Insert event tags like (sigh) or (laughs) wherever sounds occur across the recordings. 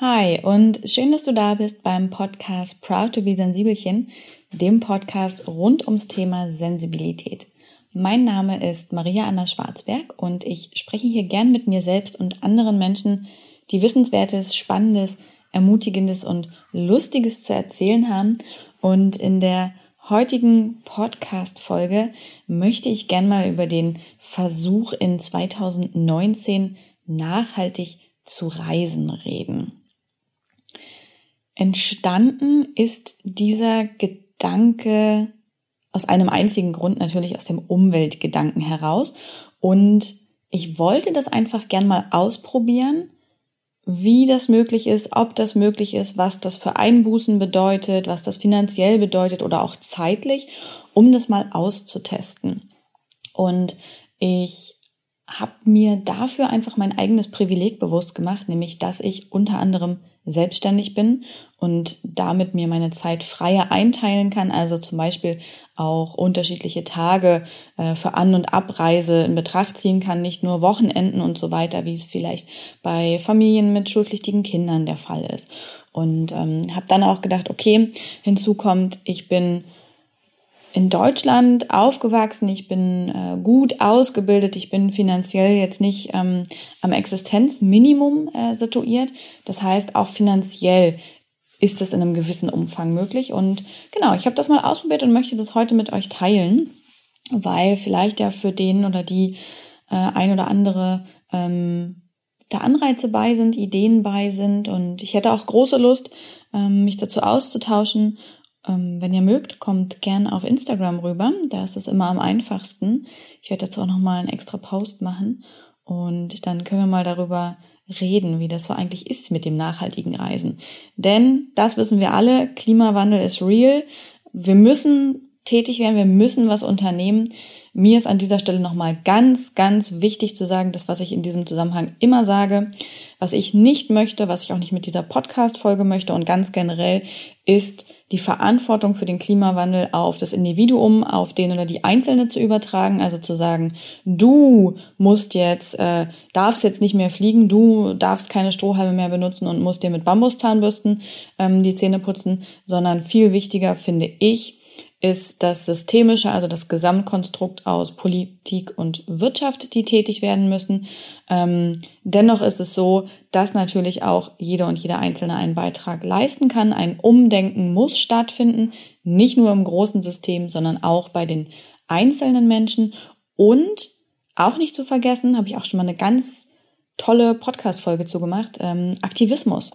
Hi und schön, dass du da bist beim Podcast Proud to be Sensibelchen, dem Podcast rund ums Thema Sensibilität. Mein Name ist Maria Anna Schwarzberg und ich spreche hier gern mit mir selbst und anderen Menschen, die Wissenswertes, Spannendes, Ermutigendes und Lustiges zu erzählen haben. Und in der heutigen Podcast-Folge möchte ich gern mal über den Versuch in 2019 nachhaltig zu reisen reden. Entstanden ist dieser Gedanke aus einem einzigen Grund, natürlich aus dem Umweltgedanken heraus. Und ich wollte das einfach gern mal ausprobieren, wie das möglich ist, ob das möglich ist, was das für Einbußen bedeutet, was das finanziell bedeutet oder auch zeitlich, um das mal auszutesten. Und ich habe mir dafür einfach mein eigenes Privileg bewusst gemacht, nämlich dass ich unter anderem selbstständig bin und damit mir meine Zeit freier einteilen kann, also zum Beispiel auch unterschiedliche Tage äh, für An- und Abreise in Betracht ziehen kann, nicht nur Wochenenden und so weiter, wie es vielleicht bei Familien mit schulpflichtigen Kindern der Fall ist. Und ähm, habe dann auch gedacht, okay, hinzu kommt, ich bin in Deutschland aufgewachsen, ich bin äh, gut ausgebildet, ich bin finanziell jetzt nicht ähm, am Existenzminimum äh, situiert. Das heißt, auch finanziell ist es in einem gewissen Umfang möglich. Und genau, ich habe das mal ausprobiert und möchte das heute mit euch teilen, weil vielleicht ja für den oder die äh, ein oder andere ähm, da Anreize bei sind, Ideen bei sind. Und ich hätte auch große Lust, ähm, mich dazu auszutauschen wenn ihr mögt, kommt gern auf Instagram rüber. Da ist es immer am einfachsten. Ich werde dazu auch nochmal einen extra Post machen. Und dann können wir mal darüber reden, wie das so eigentlich ist mit dem nachhaltigen Reisen. Denn das wissen wir alle, Klimawandel ist real. Wir müssen tätig werden, wir müssen was unternehmen. Mir ist an dieser Stelle nochmal ganz, ganz wichtig zu sagen, das, was ich in diesem Zusammenhang immer sage, was ich nicht möchte, was ich auch nicht mit dieser Podcast-Folge möchte und ganz generell ist die Verantwortung für den Klimawandel auf das Individuum, auf den oder die Einzelne zu übertragen, also zu sagen, du musst jetzt, äh, darfst jetzt nicht mehr fliegen, du darfst keine Strohhalme mehr benutzen und musst dir mit Bambuszahnbürsten ähm, die Zähne putzen, sondern viel wichtiger finde ich, ist das Systemische, also das Gesamtkonstrukt aus Politik und Wirtschaft, die tätig werden müssen. Ähm, dennoch ist es so, dass natürlich auch jeder und jeder Einzelne einen Beitrag leisten kann. Ein Umdenken muss stattfinden, nicht nur im großen System, sondern auch bei den einzelnen Menschen. Und auch nicht zu vergessen, habe ich auch schon mal eine ganz tolle Podcast-Folge zugemacht, ähm, Aktivismus.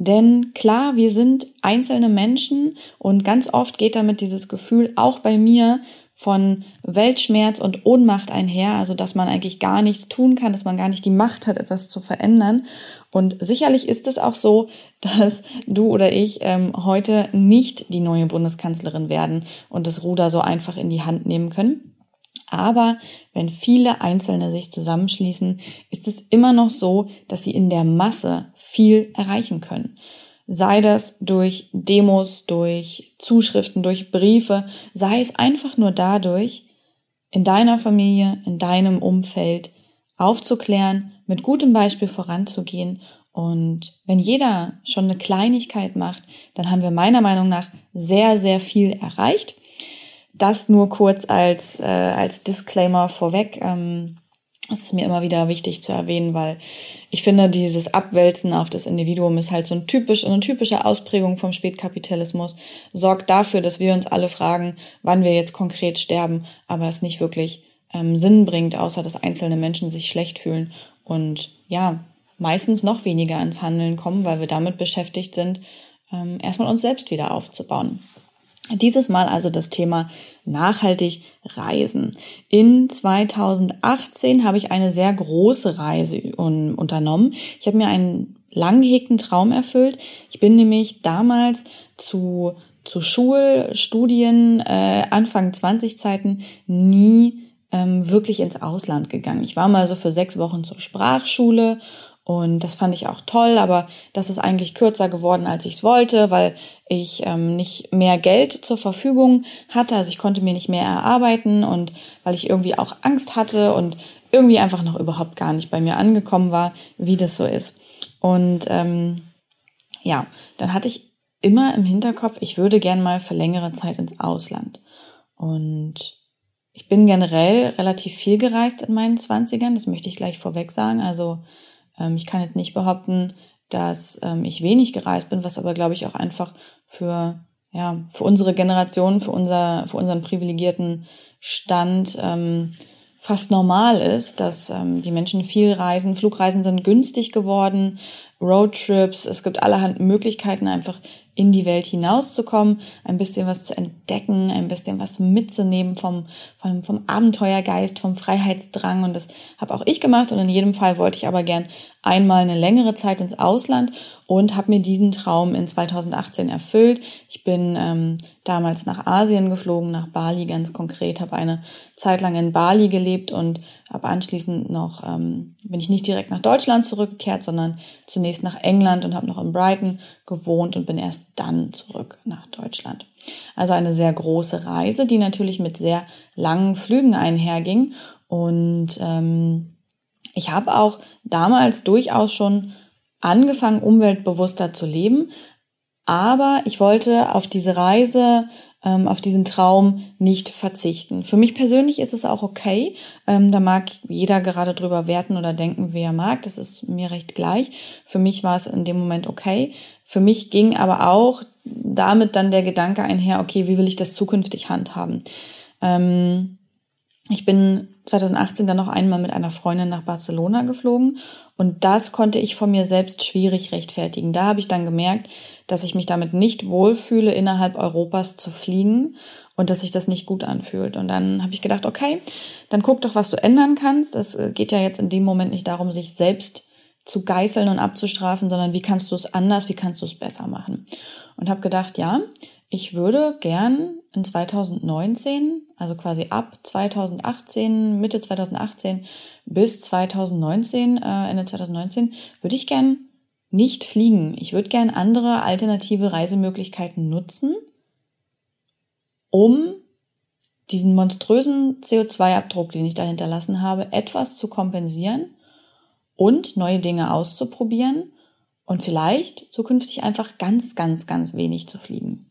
Denn klar, wir sind einzelne Menschen und ganz oft geht damit dieses Gefühl auch bei mir von Weltschmerz und Ohnmacht einher, also dass man eigentlich gar nichts tun kann, dass man gar nicht die Macht hat, etwas zu verändern. Und sicherlich ist es auch so, (laughs) dass du oder ich ähm, heute nicht die neue Bundeskanzlerin werden und das Ruder so einfach in die Hand nehmen können. Aber wenn viele Einzelne sich zusammenschließen, ist es immer noch so, dass sie in der Masse viel erreichen können. Sei das durch Demos, durch Zuschriften, durch Briefe, sei es einfach nur dadurch, in deiner Familie, in deinem Umfeld aufzuklären, mit gutem Beispiel voranzugehen. Und wenn jeder schon eine Kleinigkeit macht, dann haben wir meiner Meinung nach sehr, sehr viel erreicht. Das nur kurz als, äh, als Disclaimer vorweg. Ähm, das ist mir immer wieder wichtig zu erwähnen, weil ich finde, dieses Abwälzen auf das Individuum ist halt so ein typisch, eine typische Ausprägung vom Spätkapitalismus, sorgt dafür, dass wir uns alle fragen, wann wir jetzt konkret sterben, aber es nicht wirklich ähm, Sinn bringt, außer dass einzelne Menschen sich schlecht fühlen und ja, meistens noch weniger ans Handeln kommen, weil wir damit beschäftigt sind, ähm, erstmal uns selbst wieder aufzubauen. Dieses Mal also das Thema nachhaltig reisen. In 2018 habe ich eine sehr große Reise unternommen. Ich habe mir einen lang gehegten Traum erfüllt. Ich bin nämlich damals zu, zu Schulstudien, äh, Anfang 20 Zeiten nie ähm, wirklich ins Ausland gegangen. Ich war mal so für sechs Wochen zur Sprachschule und das fand ich auch toll, aber das ist eigentlich kürzer geworden, als ich es wollte, weil ich ähm, nicht mehr Geld zur Verfügung hatte. Also ich konnte mir nicht mehr erarbeiten und weil ich irgendwie auch Angst hatte und irgendwie einfach noch überhaupt gar nicht bei mir angekommen war, wie das so ist. Und ähm, ja, dann hatte ich immer im Hinterkopf, ich würde gern mal für längere Zeit ins Ausland. Und ich bin generell relativ viel gereist in meinen Zwanzigern, das möchte ich gleich vorweg sagen. Also ähm, ich kann jetzt nicht behaupten, dass ähm, ich wenig gereist bin, was aber, glaube ich, auch einfach für, ja, für unsere Generation, für, unser, für unseren privilegierten Stand ähm, fast normal ist, dass ähm, die Menschen viel reisen. Flugreisen sind günstig geworden, Roadtrips, es gibt allerhand Möglichkeiten, einfach in die Welt hinauszukommen, ein bisschen was zu entdecken, ein bisschen was mitzunehmen vom, vom, vom Abenteuergeist, vom Freiheitsdrang. Und das habe auch ich gemacht. Und in jedem Fall wollte ich aber gern einmal eine längere Zeit ins Ausland und habe mir diesen Traum in 2018 erfüllt. Ich bin ähm, damals nach Asien geflogen, nach Bali ganz konkret, habe eine Zeit lang in Bali gelebt und habe anschließend noch, ähm, bin ich nicht direkt nach Deutschland zurückgekehrt, sondern zunächst nach England und habe noch in Brighton gewohnt und bin erst dann zurück nach Deutschland. Also eine sehr große Reise, die natürlich mit sehr langen Flügen einherging. Und ähm, ich habe auch damals durchaus schon angefangen, umweltbewusster zu leben. Aber ich wollte auf diese Reise ähm, auf diesen Traum nicht verzichten. Für mich persönlich ist es auch okay. Ähm, da mag jeder gerade drüber werten oder denken, wie er mag. Das ist mir recht gleich. Für mich war es in dem Moment okay. Für mich ging aber auch damit dann der Gedanke einher, okay, wie will ich das zukünftig handhaben? Ähm, ich bin 2018 dann noch einmal mit einer Freundin nach Barcelona geflogen und das konnte ich von mir selbst schwierig rechtfertigen. Da habe ich dann gemerkt, dass ich mich damit nicht wohlfühle, innerhalb Europas zu fliegen und dass sich das nicht gut anfühlt. Und dann habe ich gedacht, okay, dann guck doch, was du ändern kannst. Es äh, geht ja jetzt in dem Moment nicht darum, sich selbst zu geißeln und abzustrafen, sondern wie kannst du es anders, wie kannst du es besser machen. Und habe gedacht, ja, ich würde gern in 2019, also quasi ab 2018, Mitte 2018 bis 2019, äh, Ende 2019, würde ich gern nicht fliegen. Ich würde gern andere alternative Reisemöglichkeiten nutzen, um diesen monströsen CO2-Abdruck, den ich da hinterlassen habe, etwas zu kompensieren und neue Dinge auszuprobieren und vielleicht zukünftig einfach ganz, ganz, ganz wenig zu fliegen.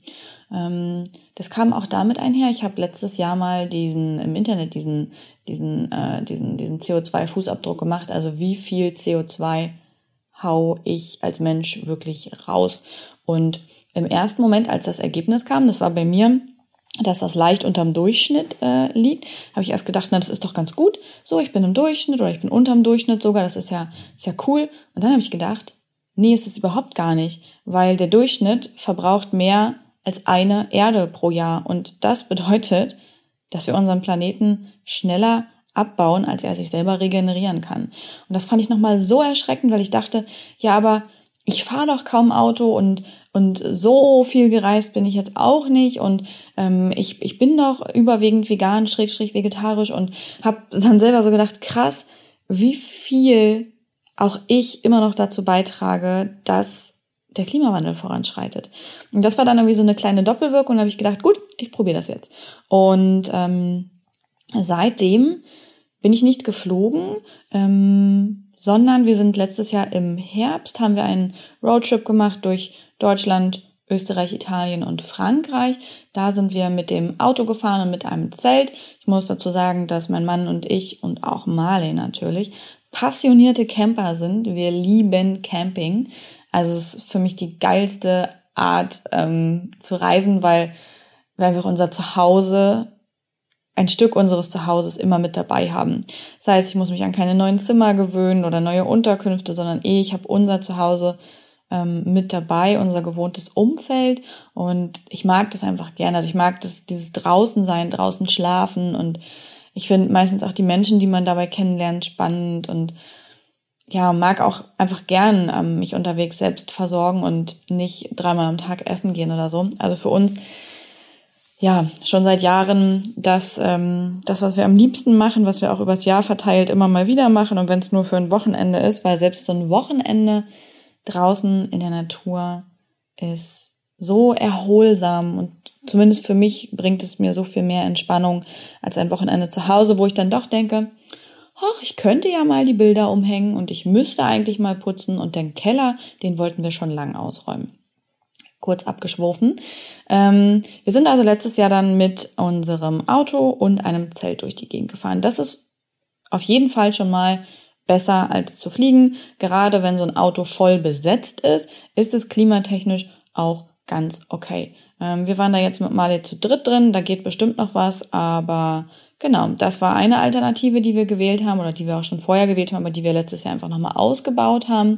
Ähm, das kam auch damit einher. Ich habe letztes Jahr mal diesen im Internet diesen diesen äh, diesen diesen CO2-Fußabdruck gemacht. Also wie viel CO2 hau ich als Mensch wirklich raus? Und im ersten Moment, als das Ergebnis kam, das war bei mir dass das leicht unterm Durchschnitt äh, liegt, habe ich erst gedacht, na, das ist doch ganz gut. So, ich bin im Durchschnitt oder ich bin unterm Durchschnitt sogar, das ist ja, ist ja cool. Und dann habe ich gedacht, nee, ist es überhaupt gar nicht, weil der Durchschnitt verbraucht mehr als eine Erde pro Jahr. Und das bedeutet, dass wir unseren Planeten schneller abbauen, als er sich selber regenerieren kann. Und das fand ich nochmal so erschreckend, weil ich dachte, ja, aber ich fahre doch kaum Auto und, und so viel gereist bin ich jetzt auch nicht und ähm, ich, ich bin doch überwiegend vegan, schräg, schräg vegetarisch und habe dann selber so gedacht, krass, wie viel auch ich immer noch dazu beitrage, dass der Klimawandel voranschreitet. Und das war dann irgendwie so eine kleine Doppelwirkung. Da habe ich gedacht, gut, ich probiere das jetzt. Und ähm, seitdem bin ich nicht geflogen, ähm, sondern wir sind letztes Jahr im Herbst, haben wir einen Roadtrip gemacht durch Deutschland, Österreich, Italien und Frankreich. Da sind wir mit dem Auto gefahren und mit einem Zelt. Ich muss dazu sagen, dass mein Mann und ich und auch Marley natürlich passionierte Camper sind. Wir lieben Camping. Also es ist für mich die geilste Art ähm, zu reisen, weil wir einfach unser Zuhause, ein Stück unseres Zuhauses immer mit dabei haben. Das heißt, ich muss mich an keine neuen Zimmer gewöhnen oder neue Unterkünfte, sondern eh, ich habe unser Zuhause ähm, mit dabei, unser gewohntes Umfeld. Und ich mag das einfach gerne. Also ich mag das, dieses draußen sein, draußen schlafen und ich finde meistens auch die Menschen, die man dabei kennenlernt, spannend und ja, mag auch einfach gern ähm, mich unterwegs selbst versorgen und nicht dreimal am Tag essen gehen oder so. Also für uns, ja, schon seit Jahren das, ähm, das, was wir am liebsten machen, was wir auch übers Jahr verteilt immer mal wieder machen und wenn es nur für ein Wochenende ist, weil selbst so ein Wochenende draußen in der Natur ist so erholsam und zumindest für mich bringt es mir so viel mehr Entspannung als ein Wochenende zu Hause, wo ich dann doch denke, ach, ich könnte ja mal die Bilder umhängen und ich müsste eigentlich mal putzen und den Keller, den wollten wir schon lang ausräumen. Kurz abgeschworfen. Ähm, wir sind also letztes Jahr dann mit unserem Auto und einem Zelt durch die Gegend gefahren. Das ist auf jeden Fall schon mal besser als zu fliegen. Gerade wenn so ein Auto voll besetzt ist, ist es klimatechnisch auch ganz okay. Ähm, wir waren da jetzt mit Mali zu dritt drin, da geht bestimmt noch was, aber Genau, das war eine Alternative, die wir gewählt haben oder die wir auch schon vorher gewählt haben, aber die wir letztes Jahr einfach nochmal ausgebaut haben.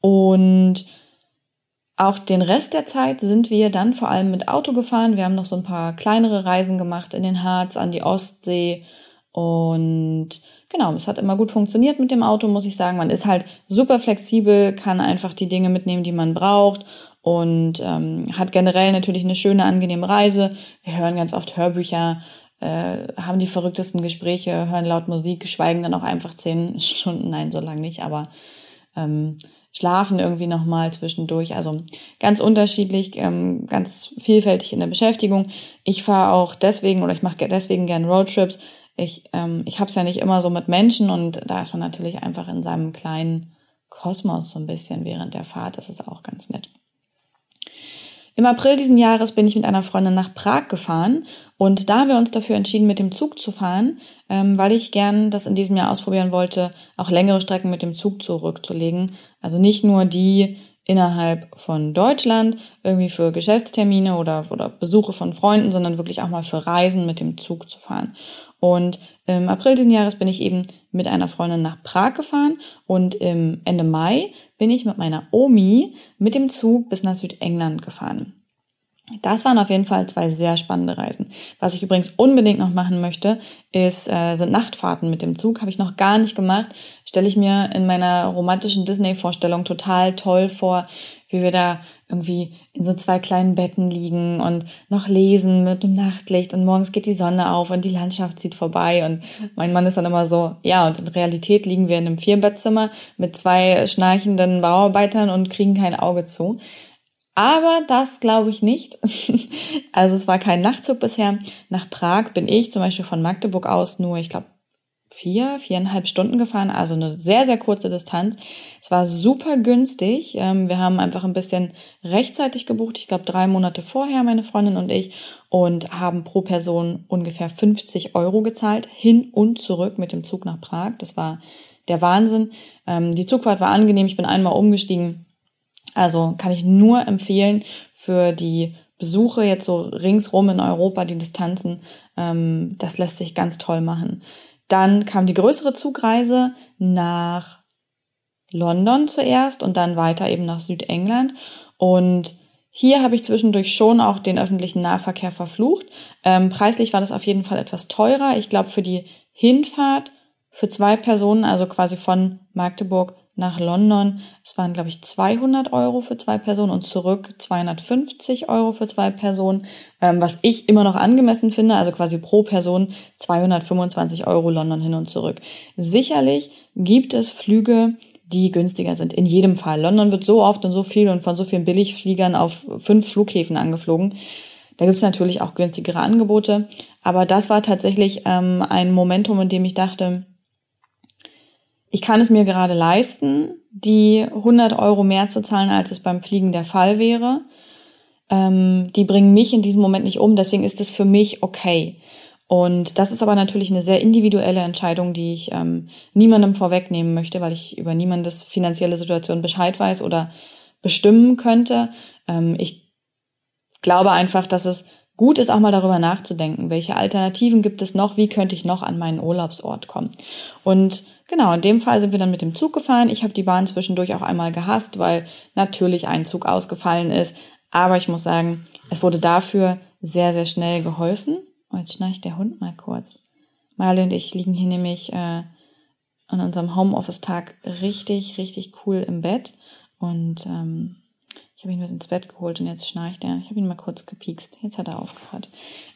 Und auch den Rest der Zeit sind wir dann vor allem mit Auto gefahren. Wir haben noch so ein paar kleinere Reisen gemacht in den Harz, an die Ostsee. Und genau, es hat immer gut funktioniert mit dem Auto, muss ich sagen. Man ist halt super flexibel, kann einfach die Dinge mitnehmen, die man braucht und ähm, hat generell natürlich eine schöne, angenehme Reise. Wir hören ganz oft Hörbücher äh, haben die verrücktesten Gespräche, hören laut Musik, schweigen dann auch einfach zehn (laughs) Stunden, nein, so lang nicht, aber ähm, schlafen irgendwie nochmal zwischendurch. Also ganz unterschiedlich, ähm, ganz vielfältig in der Beschäftigung. Ich fahre auch deswegen oder ich mache deswegen gern Roadtrips. Ich, ähm, ich habe es ja nicht immer so mit Menschen und da ist man natürlich einfach in seinem kleinen Kosmos so ein bisschen während der Fahrt. Das ist auch ganz nett. Im April diesen Jahres bin ich mit einer Freundin nach Prag gefahren und da haben wir uns dafür entschieden, mit dem Zug zu fahren, ähm, weil ich gern das in diesem Jahr ausprobieren wollte, auch längere Strecken mit dem Zug zurückzulegen. Also nicht nur die innerhalb von Deutschland, irgendwie für Geschäftstermine oder, oder Besuche von Freunden, sondern wirklich auch mal für Reisen mit dem Zug zu fahren. Und im April diesen Jahres bin ich eben mit einer Freundin nach Prag gefahren und im Ende Mai bin ich mit meiner Omi mit dem Zug bis nach Südengland gefahren. Das waren auf jeden Fall zwei sehr spannende Reisen. Was ich übrigens unbedingt noch machen möchte, ist, äh, sind Nachtfahrten mit dem Zug. Habe ich noch gar nicht gemacht. Stelle ich mir in meiner romantischen Disney-Vorstellung total toll vor, wie wir da irgendwie in so zwei kleinen Betten liegen und noch lesen mit dem Nachtlicht und morgens geht die Sonne auf und die Landschaft zieht vorbei und mein Mann ist dann immer so, ja, und in Realität liegen wir in einem Vierbettzimmer mit zwei schnarchenden Bauarbeitern und kriegen kein Auge zu. Aber das glaube ich nicht. (laughs) also es war kein Nachtzug bisher. Nach Prag bin ich zum Beispiel von Magdeburg aus nur, ich glaube, vier, viereinhalb Stunden gefahren, also eine sehr, sehr kurze Distanz. Es war super günstig. Ähm, wir haben einfach ein bisschen rechtzeitig gebucht, ich glaube drei Monate vorher, meine Freundin und ich, und haben pro Person ungefähr 50 Euro gezahlt, hin und zurück mit dem Zug nach Prag. Das war der Wahnsinn. Ähm, die Zugfahrt war angenehm, ich bin einmal umgestiegen. Also kann ich nur empfehlen für die Besuche jetzt so ringsrum in Europa, die Distanzen, ähm, das lässt sich ganz toll machen. Dann kam die größere Zugreise nach London zuerst und dann weiter eben nach Südengland. Und hier habe ich zwischendurch schon auch den öffentlichen Nahverkehr verflucht. Ähm, preislich war das auf jeden Fall etwas teurer. Ich glaube, für die Hinfahrt für zwei Personen, also quasi von Magdeburg nach London. Es waren, glaube ich, 200 Euro für zwei Personen und zurück 250 Euro für zwei Personen, ähm, was ich immer noch angemessen finde, also quasi pro Person 225 Euro London hin und zurück. Sicherlich gibt es Flüge, die günstiger sind. In jedem Fall. London wird so oft und so viel und von so vielen Billigfliegern auf fünf Flughäfen angeflogen. Da gibt es natürlich auch günstigere Angebote. Aber das war tatsächlich ähm, ein Momentum, in dem ich dachte, ich kann es mir gerade leisten, die 100 Euro mehr zu zahlen, als es beim Fliegen der Fall wäre. Ähm, die bringen mich in diesem Moment nicht um, deswegen ist es für mich okay. Und das ist aber natürlich eine sehr individuelle Entscheidung, die ich ähm, niemandem vorwegnehmen möchte, weil ich über niemandes finanzielle Situation Bescheid weiß oder bestimmen könnte. Ähm, ich glaube einfach, dass es gut ist, auch mal darüber nachzudenken, welche Alternativen gibt es noch, wie könnte ich noch an meinen Urlaubsort kommen. Und genau, in dem Fall sind wir dann mit dem Zug gefahren. Ich habe die Bahn zwischendurch auch einmal gehasst, weil natürlich ein Zug ausgefallen ist. Aber ich muss sagen, es wurde dafür sehr, sehr schnell geholfen. Oh, jetzt schnarcht der Hund mal kurz. Marley und ich liegen hier nämlich äh, an unserem Homeoffice-Tag richtig, richtig cool im Bett. Und ähm, ich habe ihn mit ins Bett geholt und jetzt schnarcht er. Ich habe ihn mal kurz gepiekst. Jetzt hat er aufgehört.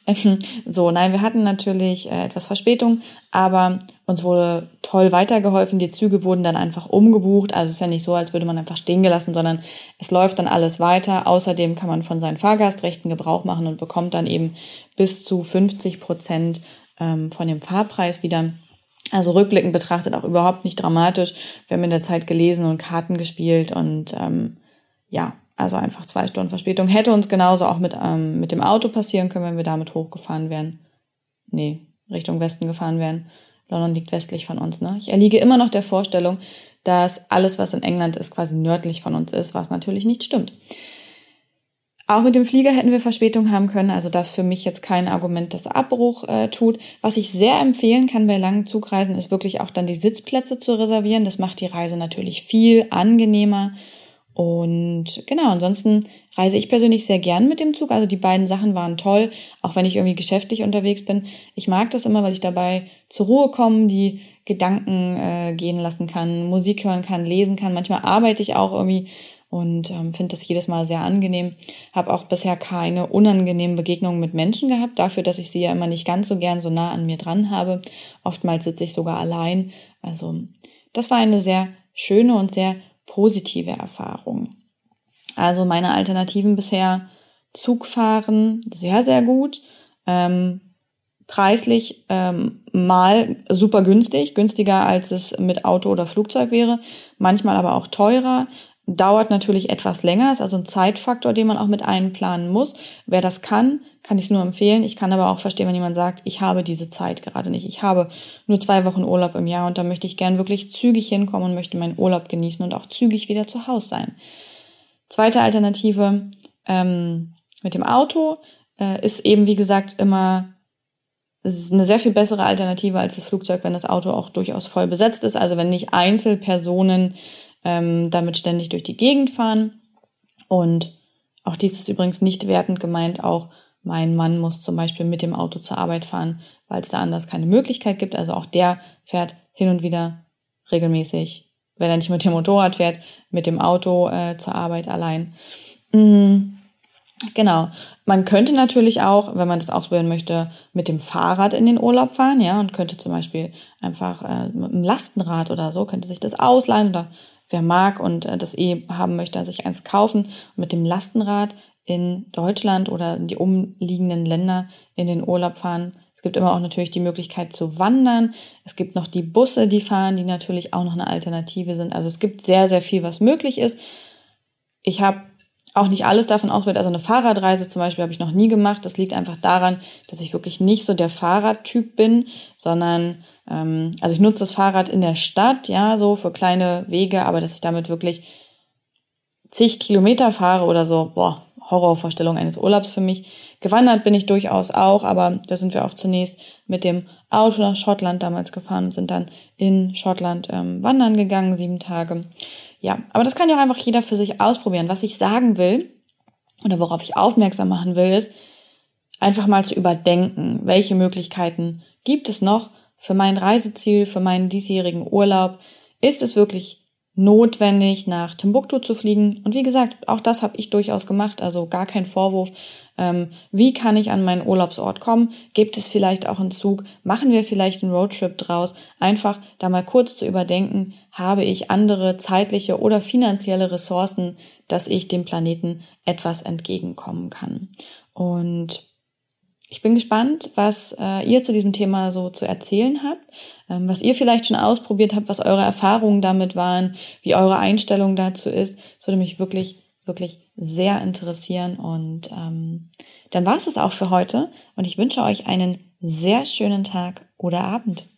Ähm, so, nein, wir hatten natürlich äh, etwas Verspätung, aber uns wurde toll weitergeholfen. Die Züge wurden dann einfach umgebucht. Also es ist ja nicht so, als würde man einfach stehen gelassen, sondern es läuft dann alles weiter. Außerdem kann man von seinen Fahrgastrechten Gebrauch machen und bekommt dann eben bis zu 50 Prozent ähm, von dem Fahrpreis wieder. Also rückblickend betrachtet auch überhaupt nicht dramatisch. Wir haben in der Zeit gelesen und Karten gespielt und ähm, ja, also einfach zwei Stunden Verspätung. Hätte uns genauso auch mit, ähm, mit dem Auto passieren können, wenn wir damit hochgefahren wären. Nee, Richtung Westen gefahren wären. London liegt westlich von uns. Ne? Ich erliege immer noch der Vorstellung, dass alles, was in England ist, quasi nördlich von uns ist, was natürlich nicht stimmt. Auch mit dem Flieger hätten wir Verspätung haben können, also das für mich jetzt kein Argument, das Abbruch äh, tut. Was ich sehr empfehlen kann bei langen Zugreisen, ist wirklich auch dann die Sitzplätze zu reservieren. Das macht die Reise natürlich viel angenehmer und genau, ansonsten reise ich persönlich sehr gern mit dem Zug. Also die beiden Sachen waren toll, auch wenn ich irgendwie geschäftlich unterwegs bin. Ich mag das immer, weil ich dabei zur Ruhe komme, die Gedanken äh, gehen lassen kann, Musik hören kann, lesen kann. Manchmal arbeite ich auch irgendwie und ähm, finde das jedes Mal sehr angenehm. Habe auch bisher keine unangenehmen Begegnungen mit Menschen gehabt, dafür, dass ich sie ja immer nicht ganz so gern so nah an mir dran habe. Oftmals sitze ich sogar allein. Also das war eine sehr schöne und sehr positive Erfahrung. Also meine Alternativen bisher Zugfahren sehr, sehr gut. Ähm, preislich ähm, mal super günstig, günstiger als es mit Auto oder Flugzeug wäre, manchmal aber auch teurer. Dauert natürlich etwas länger, ist also ein Zeitfaktor, den man auch mit einplanen muss. Wer das kann, kann ich es nur empfehlen. Ich kann aber auch verstehen, wenn jemand sagt, ich habe diese Zeit gerade nicht. Ich habe nur zwei Wochen Urlaub im Jahr und da möchte ich gern wirklich zügig hinkommen und möchte meinen Urlaub genießen und auch zügig wieder zu Hause sein. Zweite Alternative ähm, mit dem Auto äh, ist eben, wie gesagt, immer eine sehr viel bessere Alternative als das Flugzeug, wenn das Auto auch durchaus voll besetzt ist. Also wenn nicht Einzelpersonen ähm, damit ständig durch die Gegend fahren. Und auch dies ist übrigens nicht wertend gemeint, auch mein Mann muss zum Beispiel mit dem Auto zur Arbeit fahren, weil es da anders keine Möglichkeit gibt. Also auch der fährt hin und wieder regelmäßig, wenn er nicht mit dem Motorrad fährt, mit dem Auto äh, zur Arbeit allein. Mhm. Genau. Man könnte natürlich auch, wenn man das ausprobieren möchte, mit dem Fahrrad in den Urlaub fahren, ja, und könnte zum Beispiel einfach äh, mit einem Lastenrad oder so, könnte sich das ausleihen oder wer mag und äh, das eh haben möchte, sich eins kaufen und mit dem Lastenrad in Deutschland oder in die umliegenden Länder in den Urlaub fahren. Es gibt immer auch natürlich die Möglichkeit zu wandern. Es gibt noch die Busse, die fahren, die natürlich auch noch eine Alternative sind. Also es gibt sehr, sehr viel, was möglich ist. Ich habe auch nicht alles davon ausprobiert. Also eine Fahrradreise zum Beispiel habe ich noch nie gemacht. Das liegt einfach daran, dass ich wirklich nicht so der Fahrradtyp bin, sondern ähm, also ich nutze das Fahrrad in der Stadt, ja, so für kleine Wege, aber dass ich damit wirklich zig Kilometer fahre oder so, boah, Horrorvorstellung eines Urlaubs für mich. Gewandert bin ich durchaus auch, aber da sind wir auch zunächst mit dem Auto nach Schottland damals gefahren und sind dann in Schottland ähm, wandern gegangen, sieben Tage. Ja, aber das kann ja auch einfach jeder für sich ausprobieren. Was ich sagen will oder worauf ich aufmerksam machen will, ist einfach mal zu überdenken, welche Möglichkeiten gibt es noch für mein Reiseziel, für meinen diesjährigen Urlaub. Ist es wirklich notwendig, nach Timbuktu zu fliegen. Und wie gesagt, auch das habe ich durchaus gemacht, also gar kein Vorwurf. Ähm, wie kann ich an meinen Urlaubsort kommen? Gibt es vielleicht auch einen Zug? Machen wir vielleicht einen Roadtrip draus? Einfach da mal kurz zu überdenken, habe ich andere zeitliche oder finanzielle Ressourcen, dass ich dem Planeten etwas entgegenkommen kann. Und ich bin gespannt, was äh, ihr zu diesem Thema so zu erzählen habt, ähm, was ihr vielleicht schon ausprobiert habt, was eure Erfahrungen damit waren, wie eure Einstellung dazu ist. Das würde mich wirklich, wirklich sehr interessieren. Und ähm, dann war es es auch für heute und ich wünsche euch einen sehr schönen Tag oder Abend.